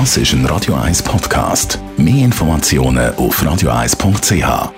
Das ist ein Radio 1 Podcast. Mehr Informationen auf radio1.ch.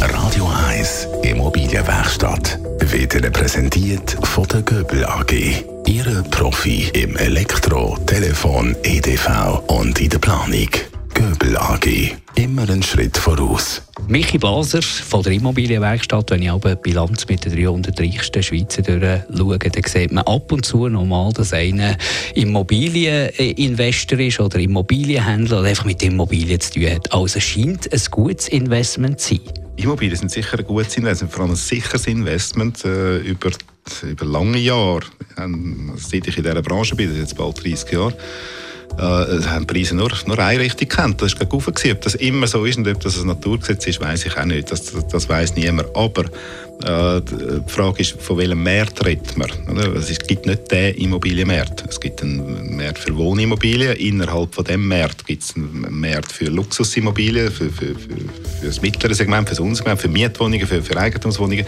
Radio 1 Immobilienwerkstatt wird Ihnen präsentiert von der Göbel AG. Ihre Profi im Elektro, Telefon, EDV und in der Planung. Göbel AG. Immer einen Schritt voraus. Michi Blaser von der Immobilienwerkstatt, wenn ich aber die Bilanz mit den 300 reichsten Schweizer durchschaue, dann sieht man ab und zu nochmal, dass einer Immobilieninvestor ist oder Immobilienhändler oder einfach mit Immobilien zu tun hat. Also scheint ein gutes Investment zu sein. Immobilien sind sicher ein gutes Investment, vor allem ein sicheres Investment äh, über, über lange Jahre. Seit ich in dieser Branche bin, das ist jetzt bald 30 Jahre, äh, haben die Preise nur, nur eine Richtung gekannt. Das ist gegen Ob das immer so ist und ob das ein Naturgesetz ist, weiß ich auch nicht. Das, das, das weiß niemand. Aber die Frage ist, von welchem Markt redet man? Es gibt nicht den Immobilienmarkt. Es gibt einen Markt für Wohnimmobilien. Innerhalb von dem Markt gibt es einen Markt für Luxusimmobilien, für, für, für, für das mittlere Segment, für das Unsegment, für Mietwohnungen, für, für Eigentumswohnungen.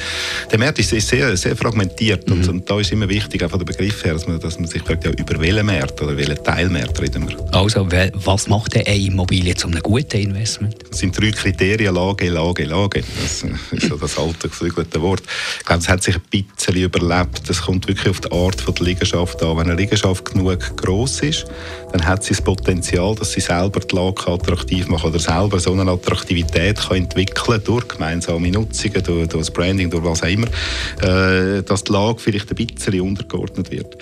Der Markt ist sehr, sehr fragmentiert mhm. und, und, da ist immer wichtig, auch von der Begriff her, dass man, dass man sich fragt, ja, über welchen Markt oder welchen Teilmarkt reden wir. Also, was macht eine Immobilie zu einem guten Investment? Das sind drei Kriterien, Lage, Lage, Lage. Das ist so das alte geflügelte Wort. Ich glaube, es hat sich ein bisschen überlebt. Es kommt wirklich auf die Art der Liegenschaft an. Wenn eine Liegenschaft genug groß ist, dann hat sie das Potenzial, dass sie selber die Lage attraktiv machen oder selber so eine Attraktivität kann entwickeln durch gemeinsame Nutzungen, durch, durch das Branding, durch was auch immer, äh, dass die Lage vielleicht ein bisschen untergeordnet wird.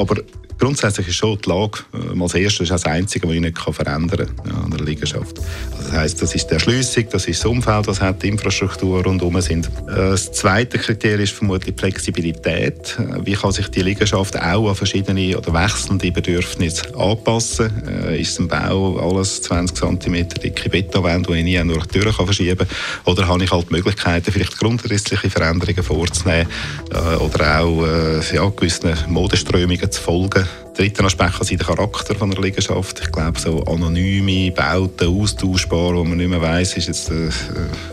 Aber Grundsätzlich ist schon die Lage äh, als erstes das Einzige, was ich nicht verändern kann ja, an der Liegenschaft. Also das heisst, das ist die Erschliessung, das ist das Umfeld, das hat die Infrastruktur rundherum sind. Äh, das zweite Kriterium ist vermutlich die Flexibilität. Äh, wie kann sich die Liegenschaft auch an verschiedene oder wechselnde Bedürfnisse anpassen? Äh, ist es im Bau alles 20 cm dicke Betonwände, die ich nie nur die Tür verschieben kann? Oder habe ich halt Möglichkeiten, vielleicht grundrissliche Veränderungen vorzunehmen äh, oder auch ja, gewissen Modeströmungen zu folgen? dritter Aspekt kann sein der Charakter von der Liegenschaft. Ich glaube, so anonyme Bauten, austauschbar, wo man nicht mehr weiss, ist, jetzt, äh,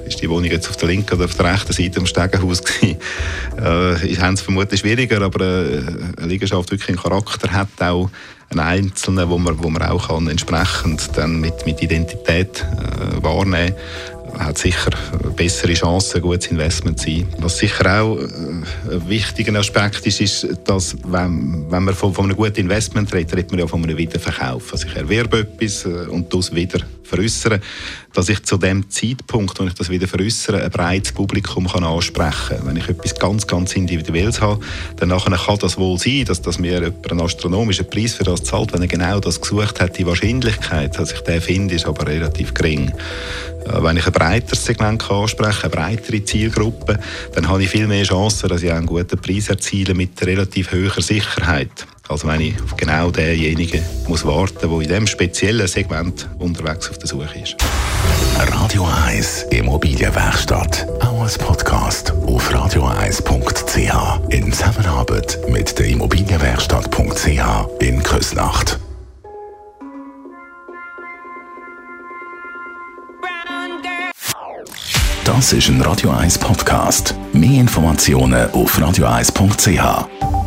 ist die Wohnung jetzt auf der linken oder auf der rechten Seite am Stegenhaus gewesen. Äh, haben es vermutlich schwieriger, aber äh, eine Liegenschaft wirklich einen Charakter hat auch einen Einzelnen, wo man, wo man auch kann entsprechend dann mit, mit Identität äh, wahrnehmen hat sicher bessere Chancen, ein gutes Investment zu sein. Was sicher auch äh, ein wichtiger Aspekt ist, ist, dass wenn, wenn man von, von einem guten Investment redet, redet man ja von einem Wiederverkauf. Also ich erwerbe etwas äh, und das wieder veräußern, dass ich zu dem Zeitpunkt, wo ich das wieder veräußere, ein breites Publikum kann ansprechen kann. Wenn ich etwas ganz, ganz Individuelles habe, dann kann das wohl sein, dass, dass mir jemand einen astronomischen Preis für das zahlt, wenn er genau das gesucht hat. Die Wahrscheinlichkeit, dass ich den finde, ist aber relativ gering. Äh, wenn ich ein breiteres Segment ansprechen kann, eine breitere Zielgruppe, dann habe ich viel mehr Chancen, dass ich einen guten Preis erziele mit relativ hoher Sicherheit. Also wenn ich auf genau denjenigen muss warten, der in diesem speziellen Segment unterwegs auf der Suche ist. Radio 1 Immobilienwerkstatt. Auch als Podcast auf radio1.ch. In Zusammenarbeit mit der Immobilienwerkstatt.ch in Küsnacht. Das ist ein Radio 1 Podcast. Mehr Informationen auf radio1.ch.